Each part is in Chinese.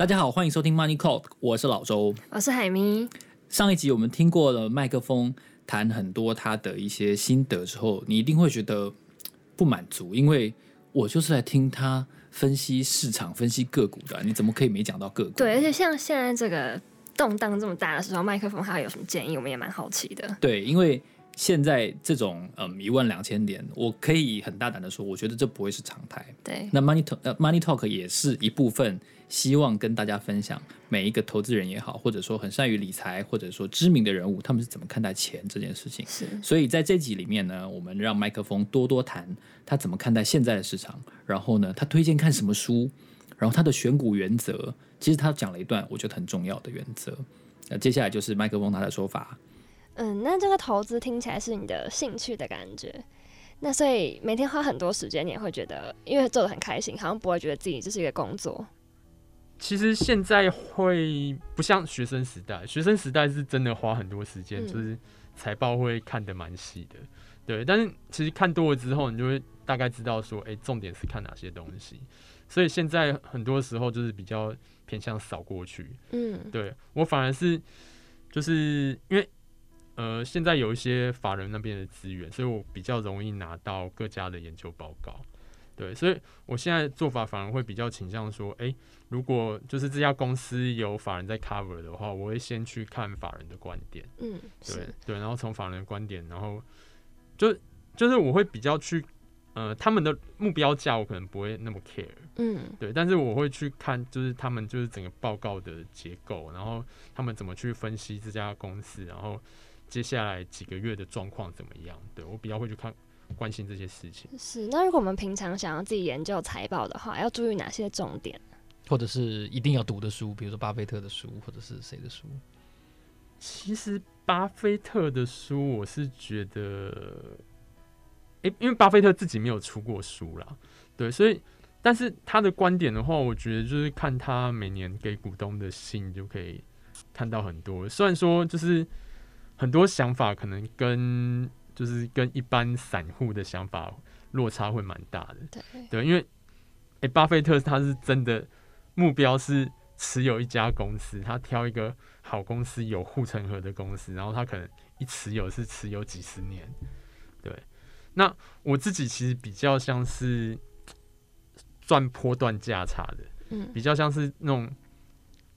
大家好，欢迎收听 Money Talk，我是老周，我是海咪。上一集我们听过了麦克风谈很多他的一些心得之后，你一定会觉得不满足，因为我就是来听他分析市场、分析个股的，你怎么可以没讲到个股？对，而且像现在这个动荡这么大的时候，麦克风他有什么建议？我们也蛮好奇的。对，因为。现在这种嗯一万两千点，我可以很大胆的说，我觉得这不会是常态。对，那 Money Talk 呃 Money Talk 也是一部分，希望跟大家分享每一个投资人也好，或者说很善于理财，或者说知名的人物，他们是怎么看待钱这件事情。是，所以在这集里面呢，我们让麦克风多多谈他怎么看待现在的市场，然后呢，他推荐看什么书，然后他的选股原则，其实他讲了一段我觉得很重要的原则。那接下来就是麦克风他的说法。嗯，那这个投资听起来是你的兴趣的感觉，那所以每天花很多时间，你也会觉得，因为做的很开心，好像不会觉得自己这是一个工作。其实现在会不像学生时代，学生时代是真的花很多时间，就是财报会看得蛮细的，对。但是其实看多了之后，你就会大概知道说，哎，重点是看哪些东西。所以现在很多时候就是比较偏向扫过去，嗯，对我反而是就是因为。呃，现在有一些法人那边的资源，所以我比较容易拿到各家的研究报告。对，所以我现在做法反而会比较倾向说，哎、欸，如果就是这家公司有法人在 cover 的话，我会先去看法人的观点。嗯，对对，然后从法人的观点，然后就就是我会比较去，呃，他们的目标价我可能不会那么 care。嗯，对，但是我会去看，就是他们就是整个报告的结构，然后他们怎么去分析这家公司，然后。接下来几个月的状况怎么样？对，我比较会去看关心这些事情。是，那如果我们平常想要自己研究财报的话，要注意哪些重点？或者是一定要读的书，比如说巴菲特的书，或者是谁的书？其实巴菲特的书，我是觉得，诶，因为巴菲特自己没有出过书啦，对，所以，但是他的观点的话，我觉得就是看他每年给股东的信就可以看到很多。虽然说就是。很多想法可能跟就是跟一般散户的想法落差会蛮大的，对，对，因为诶、欸，巴菲特他是真的目标是持有一家公司，他挑一个好公司有护城河的公司，然后他可能一持有是持有几十年，对。那我自己其实比较像是赚波段价差的，嗯，比较像是那种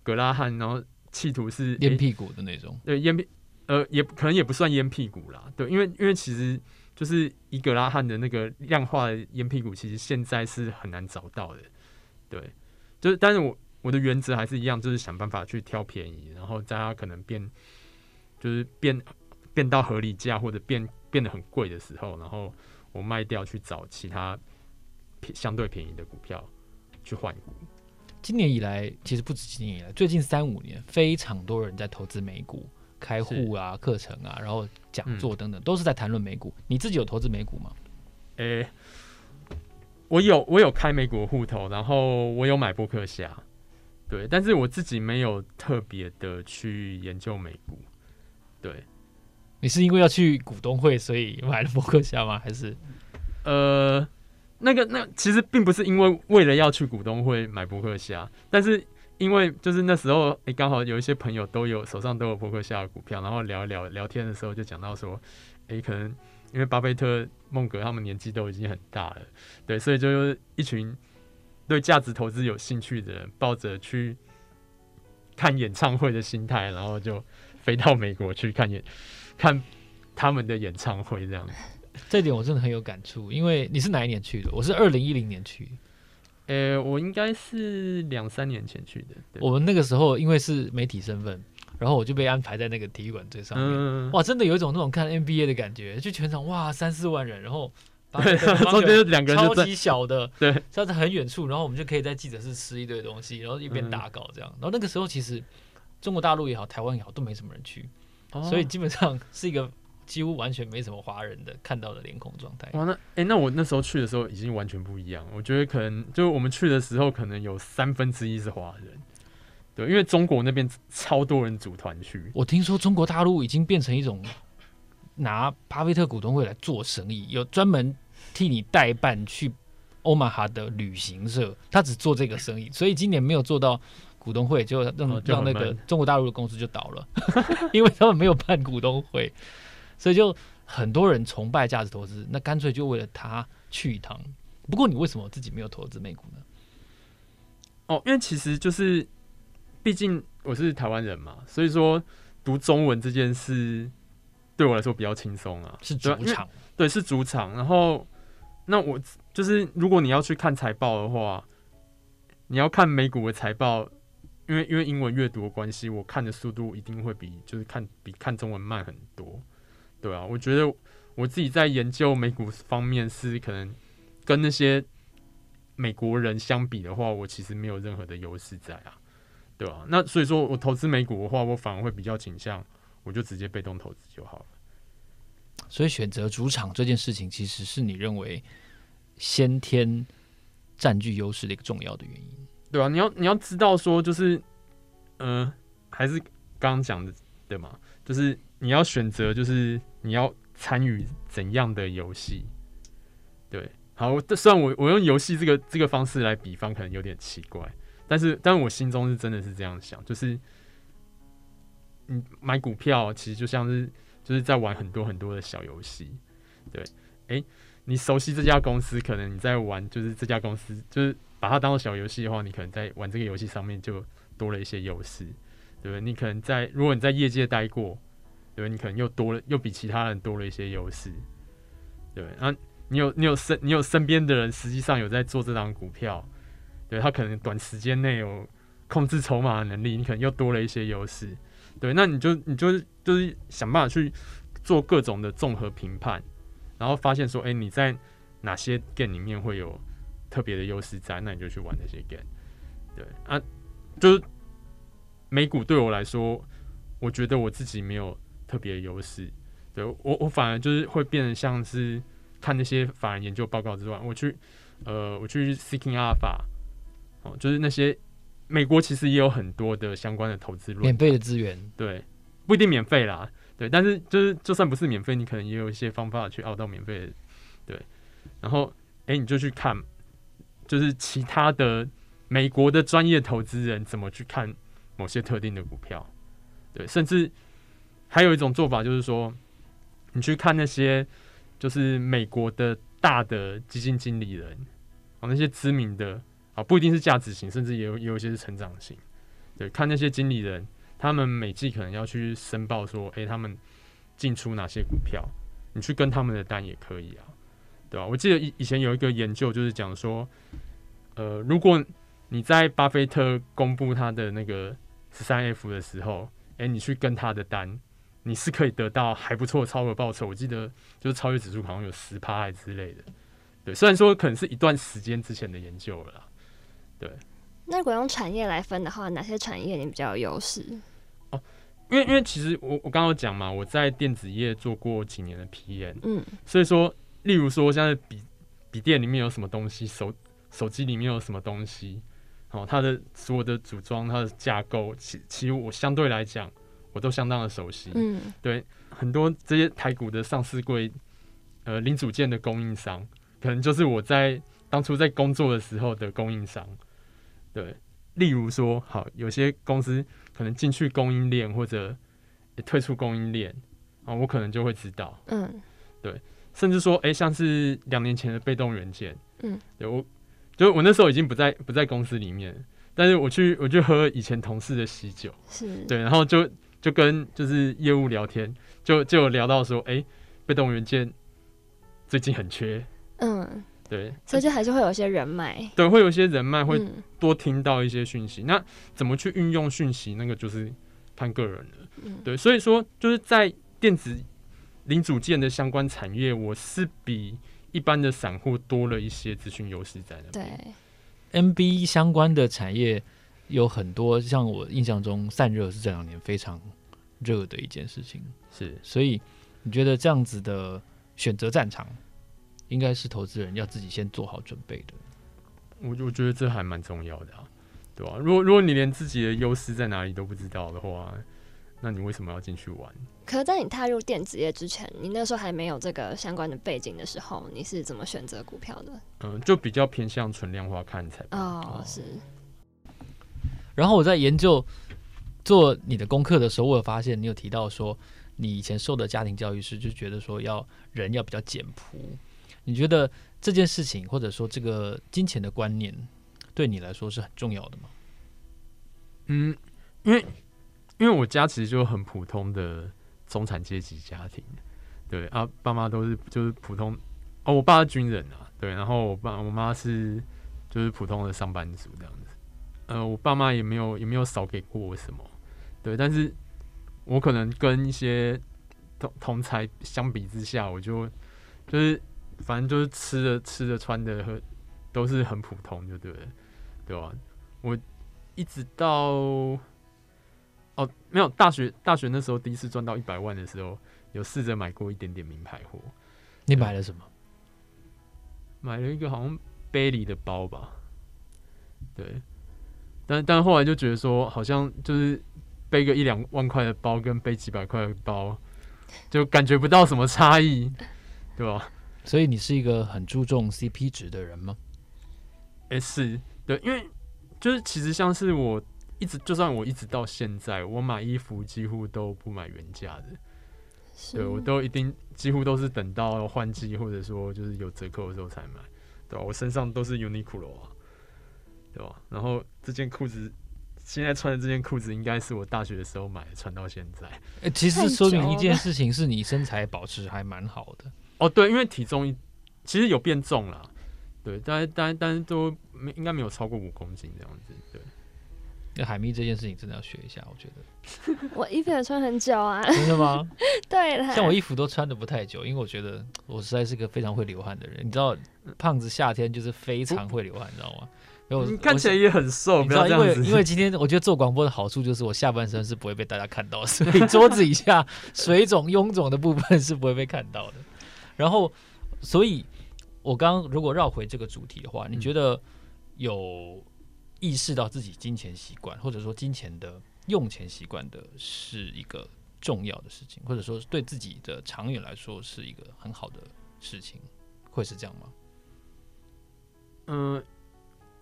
格拉汉，然后企图是烟屁股的那种，对，烟屁。呃，也可能也不算烟屁股啦，对，因为因为其实就是伊格拉汉的那个量化烟屁股，其实现在是很难找到的，对，就是但是我我的原则还是一样，就是想办法去挑便宜，然后在它可能变就是变变到合理价或者变变得很贵的时候，然后我卖掉去找其他相对便宜的股票去换股。今年以来，其实不止今年以来，最近三五年，非常多人在投资美股。开户啊，课程啊，然后讲座等等，嗯、都是在谈论美股。你自己有投资美股吗？诶、欸，我有，我有开美股户头，然后我有买波克夏，对，但是我自己没有特别的去研究美股。对，你是因为要去股东会，所以买了波克夏吗？还是？呃，那个，那其实并不是因为为了要去股东会买波克虾，但是。因为就是那时候，哎、刚好有一些朋友都有手上都有伯克夏的股票，然后聊一聊聊天的时候就讲到说，哎、可能因为巴菲特、孟格他们年纪都已经很大了，对，所以就一群对价值投资有兴趣的人，抱着去看演唱会的心态，然后就飞到美国去看演看他们的演唱会，这样。这点我真的很有感触，因为你是哪一年去的？我是二零一零年去。呃、欸，我应该是两三年前去的。我们那个时候因为是媒体身份，然后我就被安排在那个体育馆最上面。嗯、哇，真的有一种那种看 NBA 的感觉，就全场哇三四万人，然后对，中间两个人超级小的，对，站在很远处，然后我们就可以在记者室吃一堆东西，然后一边打稿这样。然后那个时候其实中国大陆也好，台湾也好，都没什么人去，哦、所以基本上是一个。几乎完全没什么华人的看到的脸孔状态。哇，那哎、欸，那我那时候去的时候已经完全不一样。我觉得可能就我们去的时候，可能有三分之一是华人。对，因为中国那边超多人组团去。我听说中国大陆已经变成一种拿巴菲特股东会来做生意，有专门替你代办去欧马哈的旅行社，他只做这个生意，所以今年没有做到股东会，就让、哦、让那个中国大陆的公司就倒了，因为他们没有办股东会，所以就很多人崇拜价值投资，那干脆就为了他去一趟。不过你为什么自己没有投资美股呢？哦，因为其实就是，毕竟我是台湾人嘛，所以说读中文这件事对我来说比较轻松啊，是主场，对，是主场。然后，那我就是如果你要去看财报的话，你要看美股的财报，因为因为英文阅读的关系，我看的速度一定会比就是看比看中文慢很多，对啊，我觉得我自己在研究美股方面是可能跟那些。美国人相比的话，我其实没有任何的优势在啊，对吧？那所以说我投资美股的话，我反而会比较倾向，我就直接被动投资就好了。所以选择主场这件事情，其实是你认为先天占据优势的一个重要的原因，对啊，你要你要知道说，就是，嗯、呃，还是刚刚讲的对吗？就是你要选择，就是你要参与怎样的游戏，对。好，虽然我我用游戏这个这个方式来比方，可能有点奇怪，但是，但我心中是真的是这样想，就是，你买股票其实就像是就是在玩很多很多的小游戏，对，哎、你熟悉这家公司，可能你在玩就是这家公司，就是把它当做小游戏的话，你可能在玩这个游戏上面就多了一些优势，对不对？你可能在如果你在业界待过，对？你可能又多了又比其他人多了一些优势，对，啊。你有你有身你有身边的人实际上有在做这档股票，对，他可能短时间内有控制筹码的能力，你可能又多了一些优势，对，那你就你就就是想办法去做各种的综合评判，然后发现说，哎、你在哪些 game 里面会有特别的优势在，那你就去玩那些 game，对啊，就是美股对我来说，我觉得我自己没有特别的优势，对我我反而就是会变得像是。看那些法人研究报告之外，我去，呃，我去 Seeking Alpha，哦，就是那些美国其实也有很多的相关的投资论，免费的资源，对，不一定免费啦，对，但是就是就算不是免费，你可能也有一些方法去熬到免费的，对，然后，哎、欸，你就去看，就是其他的美国的专业投资人怎么去看某些特定的股票，对，甚至还有一种做法就是说，你去看那些。就是美国的大的基金经理人啊，那些知名的啊，不一定是价值型，甚至也有也有一些是成长型。对，看那些经理人，他们每季可能要去申报说，诶、他们进出哪些股票，你去跟他们的单也可以啊，对吧？我记得以以前有一个研究，就是讲说，呃，如果你在巴菲特公布他的那个十三 F 的时候，诶、你去跟他的单。你是可以得到还不错的超额报酬，我记得就是超越指数好像有十趴还之类的。对，虽然说可能是一段时间之前的研究了啦。对。那如果用产业来分的话，哪些产业你比较有优势？哦，因为因为其实我我刚刚讲嘛，我在电子业做过几年的 PM，嗯，所以说，例如说现在笔笔电里面有什么东西，手手机里面有什么东西，哦，它的所有的组装、它的架构，其其实我相对来讲。我都相当的熟悉，嗯，对，很多这些台股的上市柜，呃，零组件的供应商，可能就是我在当初在工作的时候的供应商，对，例如说，好，有些公司可能进去供应链或者退出供应链，啊，我可能就会知道，嗯，对，甚至说，哎、欸，像是两年前的被动元件，嗯，对我，就我那时候已经不在不在公司里面，但是我去我去喝以前同事的喜酒，是。对，然后就。就跟就是业务聊天，就就有聊到说，哎、欸，被动元件最近很缺，嗯，对，所以就还是会有一些人脉，对，会有一些人脉会多听到一些讯息。嗯、那怎么去运用讯息，那个就是看个人了，嗯、对。所以说，就是在电子零组件的相关产业，我是比一般的散户多了一些资讯优势在那边。对，NB 相关的产业。有很多像我印象中散热是这两年非常热的一件事情，是，所以你觉得这样子的选择战场，应该是投资人要自己先做好准备的。我我觉得这还蛮重要的啊，对吧？如果如果你连自己的优势在哪里都不知道的话，那你为什么要进去玩？可是在你踏入电子业之前，你那时候还没有这个相关的背景的时候，你是怎么选择股票的？嗯，就比较偏向纯量化看才。哦，是。然后我在研究做你的功课的时候，我有发现你有提到说，你以前受的家庭教育是就觉得说要人要比较简朴。你觉得这件事情或者说这个金钱的观念对你来说是很重要的吗？嗯，因为因为我家其实就很普通的中产阶级家庭，对啊，爸妈都是就是普通哦，我爸是军人啊，对，然后我爸我妈是就是普通的上班族这样。呃，我爸妈也没有也没有少给过我什么，对，但是我可能跟一些同同才相比之下，我就就是反正就是吃的吃的穿的和都是很普通，就对了，对吧？我一直到哦没有大学大学那时候第一次赚到一百万的时候，有试着买过一点点名牌货。你买了什么？买了一个好像 Bally 的包吧，对。但但后来就觉得说，好像就是背个一两万块的包，跟背几百块的包，就感觉不到什么差异，对吧？所以你是一个很注重 CP 值的人吗？诶，是对，因为就是其实像是我一直，就算我一直到现在，我买衣服几乎都不买原价的，对我都一定几乎都是等到换季或者说就是有折扣的时候才买，对吧？我身上都是 Uniqlo 啊。对吧？然后这件裤子，现在穿的这件裤子，应该是我大学的时候买的，穿到现在。欸，其实说明一件事情，是你身材保持还蛮好的。哦，对，因为体重其实有变重了，对，但但但都没应该没有超过五公斤这样子。对，那海咪这件事情真的要学一下，我觉得。我衣服也穿很久啊。真的吗？对了，像我衣服都穿的不太久，因为我觉得我实在是个非常会流汗的人。你知道，胖子夏天就是非常会流汗，你知道吗？你看起来也很瘦，你知道，因为因为今天我觉得做广播的好处就是我下半身是不会被大家看到，所以桌子以下水肿、臃肿的部分是不会被看到的。然后，所以我刚刚如果绕回这个主题的话，你觉得有意识到自己金钱习惯，或者说金钱的用钱习惯的是一个重要的事情，或者说对自己的长远来说是一个很好的事情，会是这样吗？嗯。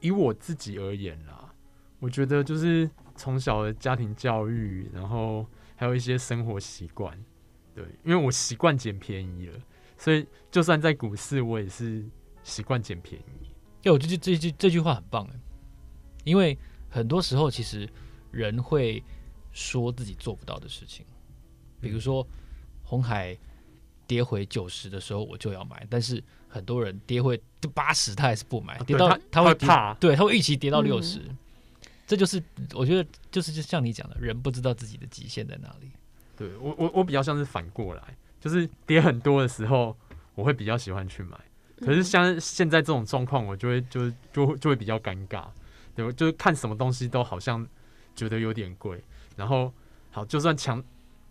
以我自己而言啦，我觉得就是从小的家庭教育，然后还有一些生活习惯，对，因为我习惯捡便宜了，所以就算在股市，我也是习惯捡便宜。哎，我觉得这句这句话很棒哎，因为很多时候其实人会说自己做不到的事情，比如说红海跌回九十的时候，我就要买，但是。很多人跌回就八十，他还是不买，跌到他，他会怕，对，他会预期跌到六十，嗯，这就是我觉得就是就像你讲的，人不知道自己的极限在哪里。对我我我比较像是反过来，就是跌很多的时候，我会比较喜欢去买，可是像现在这种状况，我就会就就会就会比较尴尬，对，就是看什么东西都好像觉得有点贵，然后好就算强，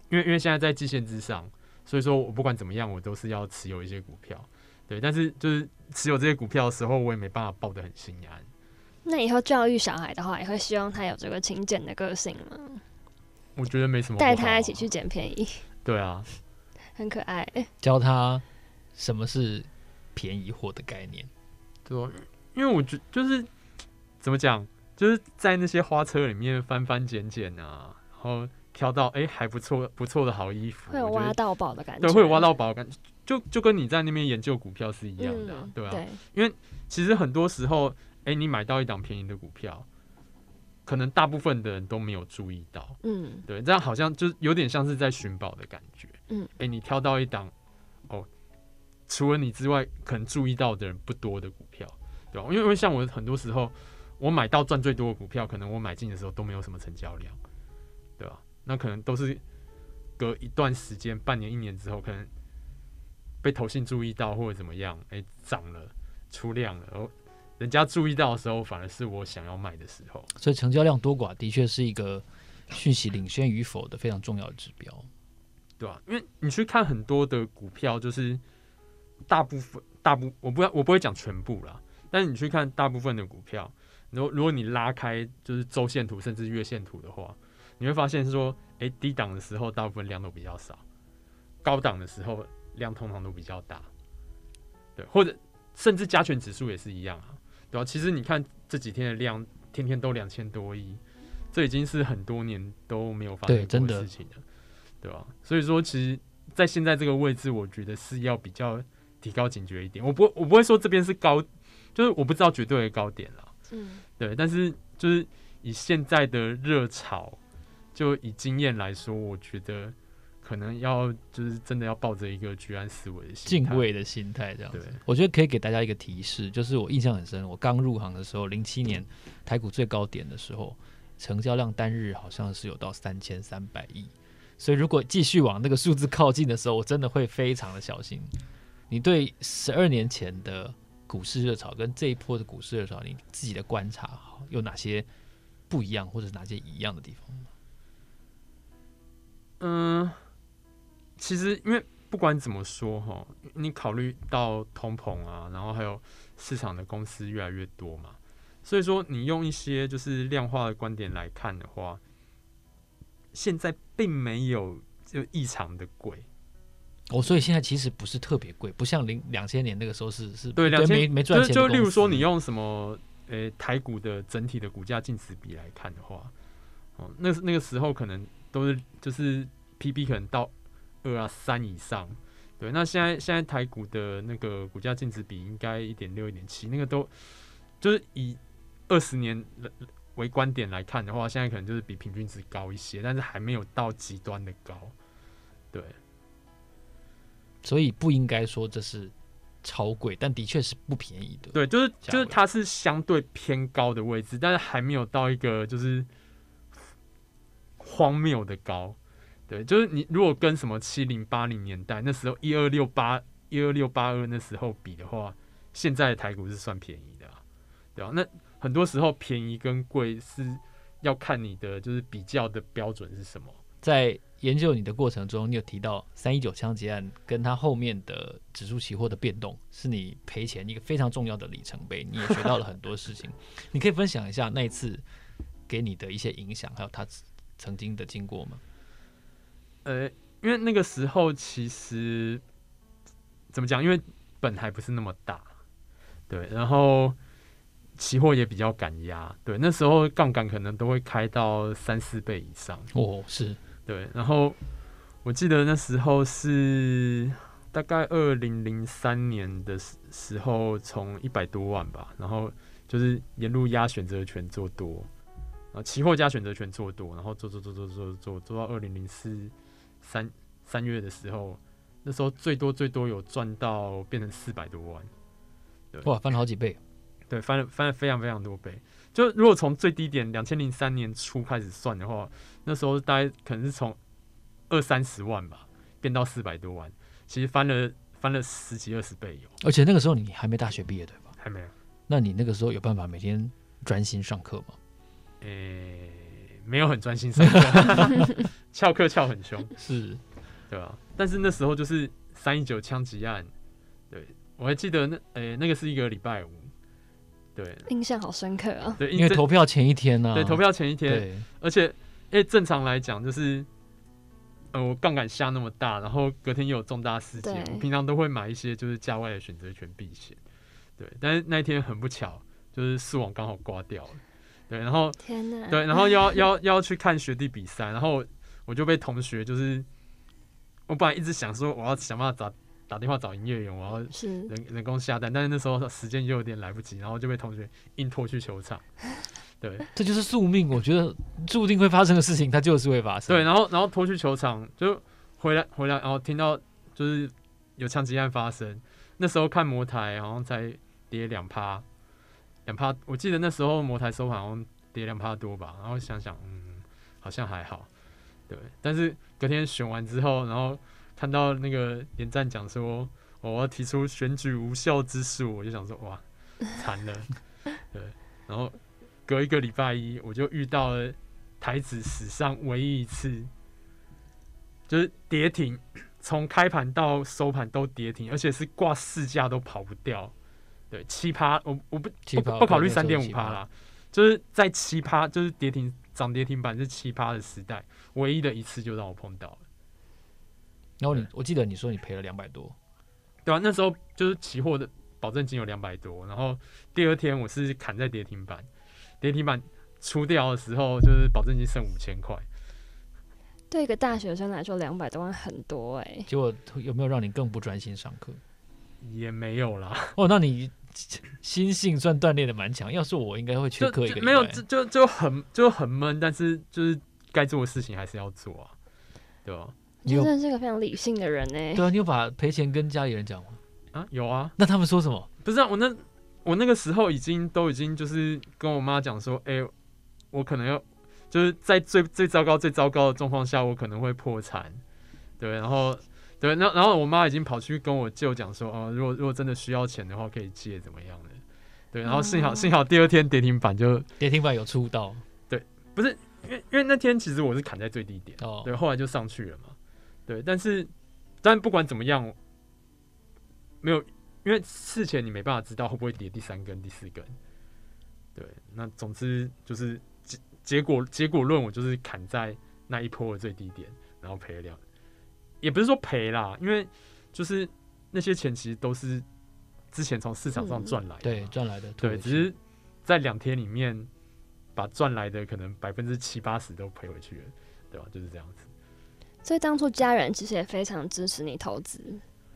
因为因为现在在季线之上，所以说我不管怎么样，我都是要持有一些股票。对，但是就是持有这些股票的时候，我也没办法抱得很心安。那以后教育小孩的话，也会希望他有这个勤俭的个性吗？我觉得没什么、啊。带他一起去捡便宜。对啊，很可爱。教他什么是便宜货的概念。对，因为我觉就是怎么讲，就是在那些花车里面翻翻捡捡啊，然后挑到哎还不错不错的好衣服，会有挖到宝的感觉。对，会有挖到宝的感觉。就就跟你在那边研究股票是一样的，啊嗯，对吧，啊？因为其实很多时候，哎，欸，你买到一档便宜的股票，可能大部分的人都没有注意到，嗯，对，这样好像就有点像是在寻宝的感觉，嗯，哎，欸，你挑到一档，哦，除了你之外，可能注意到的人不多的股票，对吧？因为因为像我很多时候，我买到赚最多的股票，可能我买进的时候都没有什么成交量，对吧？那可能都是隔一段时间，半年、一年之后，可能。被投信注意到或者怎么样，哎、欸，涨了，出量了，然后人家注意到的时候，反而是我想要卖的时候。所以成交量多寡的确是一个讯息领先与否的非常重要的指标，对吧、啊？因为你去看很多的股票，就是大部分大部我不要我不会讲全部啦，但是你去看大部分的股票，如果如果你拉开就是周线图甚至月线图的话，你会发现是说，哎、欸，低档的时候大部分量都比较少，高档的时候。量通常都比较大，对，或者甚至加权指数也是一样啊，对吧？其实你看这几天的量，天天都两千多亿，这已经是很多年都没有发生过的事情了，对吧、啊？所以说，其实，在现在这个位置，我觉得是要比较提高警觉一点。我不，我不会说这边是高，就是我不知道绝对的高点了，嗯，对。但是，就是以现在的热潮，就以经验来说，我觉得。可能要就是真的要抱着一个居安思危的心，敬畏的心态这样子。我觉得可以给大家一个提示，就是我印象很深，我刚入行的时候，零七年台股最高点的时候，成交量单日好像是有到三千三百亿。所以如果继续往那个数字靠近的时候，我真的会非常的小心。你对十二年前的股市热潮跟这一波的股市热潮，你自己的观察有哪些不一样，或者哪些一样的地方吗？嗯。其实，因为不管怎么说哈，你考虑到通膨啊，然后还有市场的公司越来越多嘛，所以说你用一些就是量化的观点来看的话，现在并没有就异常的贵。哦，所以现在其实不是特别贵，不像零两千年那个时候是是，对，两千没没赚钱就。就例如说，你用什么呃、欸、台股的整体的股价净值比来看的话，哦，那那个时候可能都是就是 PB 可能到。二啊三以上，对，那现在现在台股的那个股价净值比应该一点六一点七，那个都就是以二十年为观点来看的话，现在可能就是比平均值高一些，但是还没有到极端的高，对，所以不应该说这是超贵，但的确是不便宜的，对，就是就是它是相对偏高的位置，但是还没有到一个就是荒谬的高。对，就是你如果跟什么七零八零年代那时候一二六八一二六八二那时候比的话，现在的台股是算便宜的，对吧？那很多时候便宜跟贵是要看你的就是比较的标准是什么。在研究你的过程中，你有提到三一九枪击案跟它后面的指数期货的变动，是你赔钱一个非常重要的里程碑，你也学到了很多事情。你可以分享一下那一次给你的一些影响，还有他曾经的经过吗？呃，因为那个时候其实怎么讲？因为本还不是那么大，对，然后期货也比较敢压，对，那时候杠杆可能都会开到三四倍以上。哦，是对。然后我记得那时候是大概二零零三年的时时候，从一百多万吧，然后就是沿路压选择权做多，啊，期货加选择权做多，然后做做做做做做做到二零零四。三三月的时候，那时候最多最多有赚到变成四百多万，对，哇，翻了好几倍，对，翻了翻了非常非常多倍。就如果从最低点两千零三年初开始算的话，那时候大概可能是从二三十万吧，变到四百多万，其实翻了翻了十几二十倍有。而且那个时候你还没大学毕业对吧？还没有。那你那个时候有办法每天专心上课吗？诶、欸。没有很专心上课，翘课翘很凶，是，对吧？但是那时候就是三一九枪击案，对，我还记得那诶、欸，那个是一个礼拜五，对，印象好深刻啊。对，因为投票前一天呢、啊，对，投票前一天，而且诶、欸，正常来讲就是，呃，我杠杆下那么大，然后隔天又有重大事件，我平常都会买一些就是价外的选择权避险，对，但是那一天很不巧，就是视网刚好挂掉了。对，然后天哪，对，然后要 要要去看学弟比赛，然后我就被同学就是，我本来一直想说我要想办法打打电话找营业员，我要人人工下单，但是那时候时间又有点来不及，然后就被同学硬拖去球场。对，这就是宿命，我觉得注定会发生的事情，它就是会发生。对，然后然后拖去球场就回来回来，然后听到就是有枪击案发生，那时候看魔台好像才跌两趴。两趴，我记得那时候摩台收盘好像跌两趴多吧，然后想想，嗯，好像还好，对。但是隔天选完之后，然后看到那个连战讲说，我要提出选举无效之诉，我就想说，哇，惨了，对。然后隔一个礼拜一，我就遇到了台指史上唯一一次，就是跌停，从开盘到收盘都跌停，而且是挂市价都跑不掉。对，七趴，我我不不不考虑三点五趴啦，就是在七趴，就是跌停涨跌停板是七趴的时代，唯一的一次就让我碰到了。然后你，我记得你说你赔了两百多，对啊，那时候就是期货的保证金有两百多，然后第二天我是砍在跌停板，跌停板出掉的时候，就是保证金剩五千块。对一个大学生来说，两百多万很多哎、欸。结果有没有让你更不专心上课？也没有啦。哦，那你心性算锻炼的蛮强。要是我，应该会缺课一个。没有，就就就很就很闷，但是就是该做的事情还是要做啊，对吧？你真的是个非常理性的人呢、欸。对啊，你有把赔钱跟家里人讲吗？啊，有啊。那他们说什么？不是啊，我那我那个时候已经都已经就是跟我妈讲说，哎、欸，我可能要就是在最最糟糕最糟糕的状况下，我可能会破产，对，然后对，然后然后我妈已经跑去跟我舅讲说，哦，如果如果真的需要钱的话，可以借怎么样的，对，然后幸好、哦、幸好第二天跌停板就跌停板有出到，对，不是因为因为那天其实我是砍在最低点，哦，对，后来就上去了嘛。对，但是，但不管怎么样，没有，因为事前你没办法知道会不会跌第三根、第四根。对，那总之就是结结果结果论，我就是砍在那一波的最低点，然后赔了两，也不是说赔啦，因为就是那些钱其实都是之前从市场上赚来的，对，赚来的，对，只是在两天里面把赚来的可能百分之七八十都赔回去了，对吧？就是这样子。所以当初家人其实也非常支持你投资，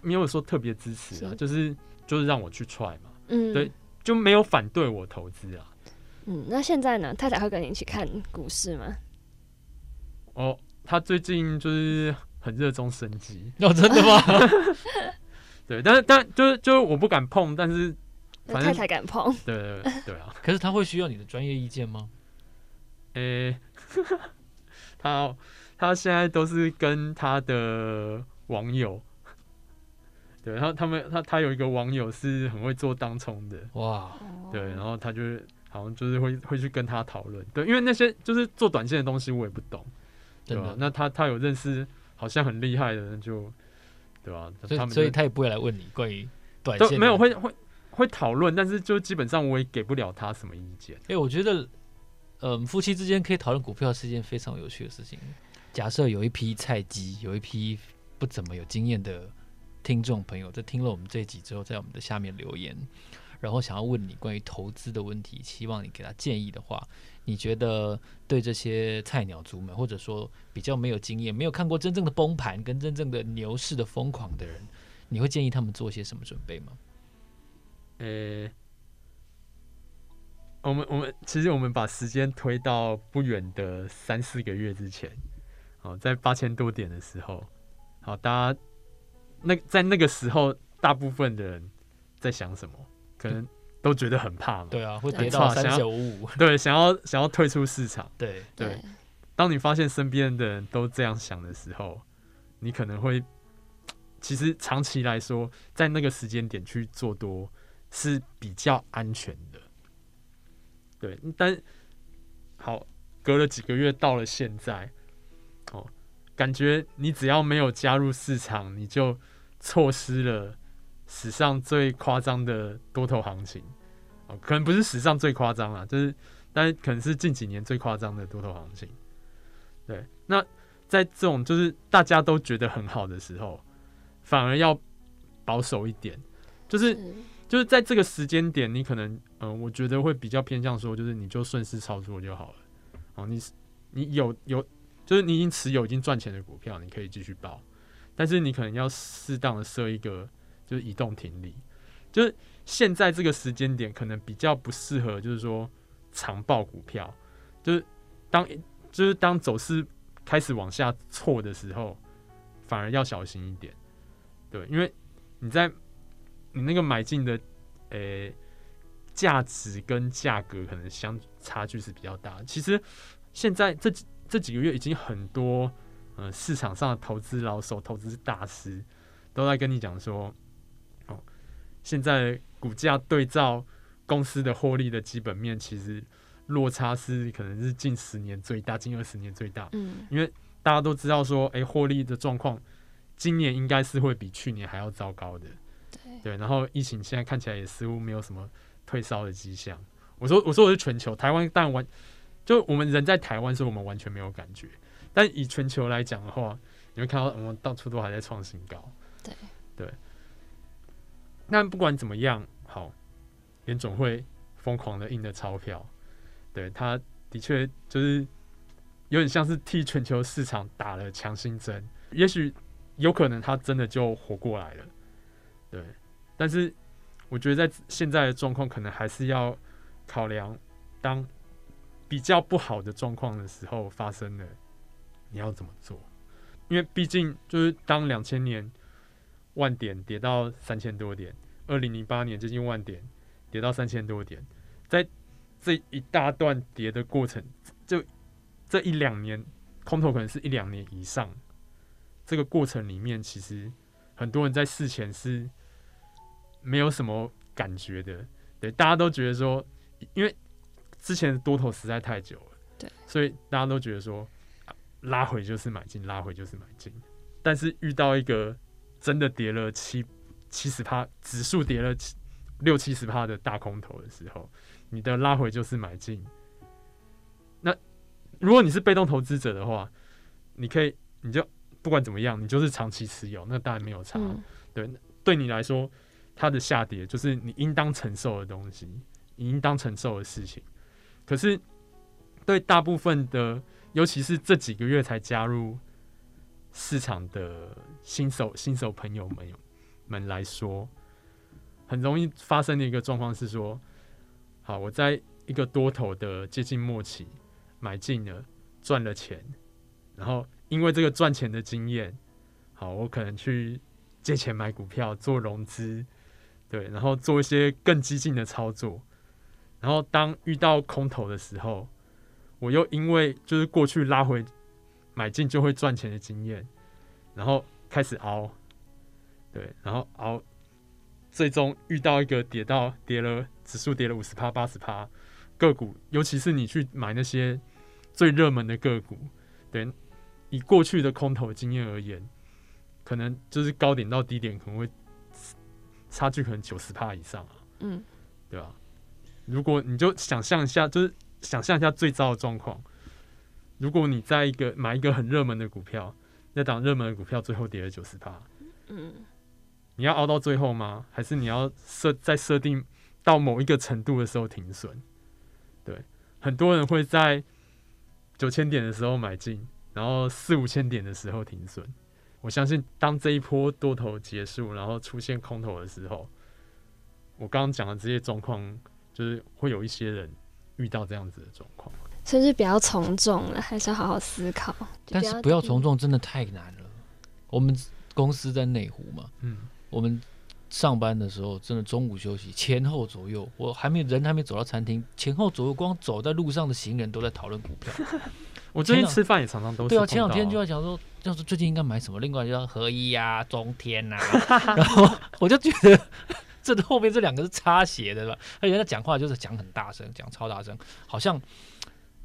没有说特别支持啊，是就是就是让我去 try 嘛，嗯，对，就没有反对我投资啊。嗯，那现在呢？太太会跟你一起看股市吗？哦，他最近就是很热衷升级 哦，真的吗？对，但是但就是就是我不敢碰，但是反正太太敢碰，对对对，对啊。可是他会需要你的专业意见吗？诶、欸，他。他现在都是跟他的网友，对，然后他们他他有一个网友是很会做当冲的，哇，对，然后他就是好像就是会会去跟他讨论，对，因为那些就是做短线的东西我也不懂，对吧？那他他有认识好像很厉害的人就，对吧？所以所以他也不会来问你关于短线，没有会会会讨论，但是就基本上我也给不了他什么意见。哎，我觉得，嗯，夫妻之间可以讨论股票是一件非常有趣的事情。假设有一批菜鸡，有一批不怎么有经验的听众朋友，在听了我们这一集之后，在我们的下面留言，然后想要问你关于投资的问题，希望你给他建议的话，你觉得对这些菜鸟族们，或者说比较没有经验、没有看过真正的崩盘跟真正的牛市的疯狂的人，你会建议他们做些什么准备吗？呃、我们我们其实我们把时间推到不远的三四个月之前。哦，在八千多点的时候，好，大家那在那个时候，大部分的人在想什么？可能都觉得很怕嘛。对啊，会跌到三九五五。对，想要想要退出市场。对对。当你发现身边的人都这样想的时候，你可能会，其实长期来说，在那个时间点去做多是比较安全的。对，但好，隔了几个月，到了现在。哦，感觉你只要没有加入市场，你就错失了史上最夸张的多头行情。哦，可能不是史上最夸张啊，就是，但是可能是近几年最夸张的多头行情。对，那在这种就是大家都觉得很好的时候，反而要保守一点，就是就是在这个时间点，你可能嗯、呃，我觉得会比较偏向说，就是你就顺势操作就好了。哦，你你有有。就是你已经持有已经赚钱的股票，你可以继续报，但是你可能要适当的设一个就是移动停利。就是现在这个时间点可能比较不适合，就是说长报股票，就是当就是当走势开始往下挫的时候，反而要小心一点。对，因为你在你那个买进的诶价值跟价格可能相差距是比较大。其实现在这。这几个月已经很多，呃，市场上的投资老手、投资大师都在跟你讲说，现在股价对照公司的获利的基本面，其实落差是可能是近十年最大、近二十年最大。嗯，因为大家都知道说，哎，获利的状况今年应该是会比去年还要糟糕的。对，对，然后疫情现在看起来也似乎没有什么退烧的迹象。我说，我说我是全球，台湾但完。就我们人在台湾，所以我们完全没有感觉。但以全球来讲的话，你会看到我们到处都还在创新高。对对。那不管怎么样，好，联总会疯狂的印的钞票，对，他的的确就是有点像是替全球市场打了强心针。也许有可能他真的就活过来了，对。但是我觉得在现在的状况，可能还是要考量，当比较不好的状况的时候发生了，你要怎么做？因为毕竟就是当两千年万点跌到三千多点，二零零八年接近万点跌到三千多点，在这一大段跌的过程，就这一两年空头可能是一两年以上。这个过程里面，其实很多人在事前是没有什么感觉的，对，大家都觉得说，因为之前的多头实在太久了，对，所以大家都觉得说，拉回就是买进，拉回就是买进。但是遇到一个真的跌了七七十趴，指数跌了七六七十趴的大空头的时候，你的拉回就是买进。那如果你是被动投资者的话，你可以，你就。不管怎么样，你就是长期持有，那当然没有差。嗯、对，对你来说，它的下跌就是你应当承受的东西，你应当承受的事情。可是，对大部分的，尤其是这几个月才加入市场的新手新手朋友们们来说，很容易发生的一个状况是说，好，我在一个多头的接近末期买进了，赚了钱，然后。因为这个赚钱的经验，好，我可能去借钱买股票做融资，对，然后做一些更激进的操作，然后当遇到空头的时候，我又因为就是过去拉回买进就会赚钱的经验，然后开始熬，对，然后熬，最终遇到一个跌到跌了指数跌了五十趴八十趴个股，尤其是你去买那些最热门的个股，对。以过去的空头经验而言，可能就是高点到低点可能会差距可能九十趴以上啊，嗯，对吧？如果你就想象一下，就是想象一下最糟的状况，如果你在一个买一个很热门的股票，那档热门的股票最后跌了九十趴，嗯，你要熬到最后吗？还是你要设在设定到某一个程度的时候停损？对，很多人会在九千点的时候买进。然后四五千点的时候停损，我相信当这一波多头结束，然后出现空头的时候，我刚刚讲的这些状况，就是会有一些人遇到这样子的状况。甚至比较从众了，还是要好好思考。但是不要从众真的太难了。我们公司在内湖嘛，嗯，我们上班的时候真的中午休息前后左右，我还没人还没走到餐厅，前后左右光走在路上的行人都在讨论股票。我最近吃饭也常常都是、啊、对啊，前两天就在讲说，要是最近应该买什么，另外就要合一呀、啊、中天呐、啊，然后我就觉得这后面这两个是擦鞋的吧，而且他讲话就是讲很大声，讲超大声，好像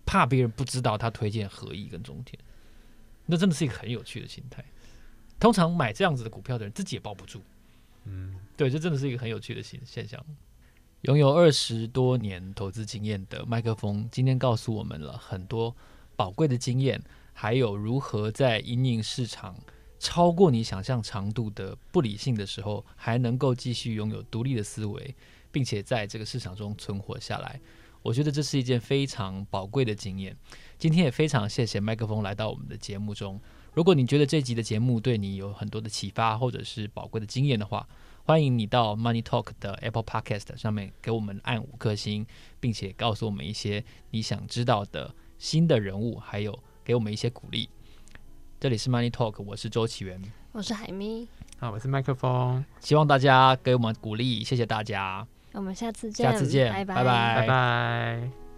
怕别人不知道他推荐合一跟中天，那真的是一个很有趣的心态。通常买这样子的股票的人自己也抱不住，嗯，对，这真的是一个很有趣的现现象。拥有二十多年投资经验的麦克风，今天告诉我们了很多。宝贵的经验，还有如何在引领市场超过你想象长度的不理性的时候，还能够继续拥有独立的思维，并且在这个市场中存活下来。我觉得这是一件非常宝贵的经验。今天也非常谢谢麦克风来到我们的节目中。如果你觉得这集的节目对你有很多的启发，或者是宝贵的经验的话，欢迎你到 Money Talk 的 Apple Podcast 上面给我们按五颗星，并且告诉我们一些你想知道的。新的人物，还有给我们一些鼓励。这里是 Money Talk，我是周启源，我是海咪，好，我是麦克风。希望大家给我们鼓励，谢谢大家。我们下次见，下次见，拜拜，拜拜。拜拜。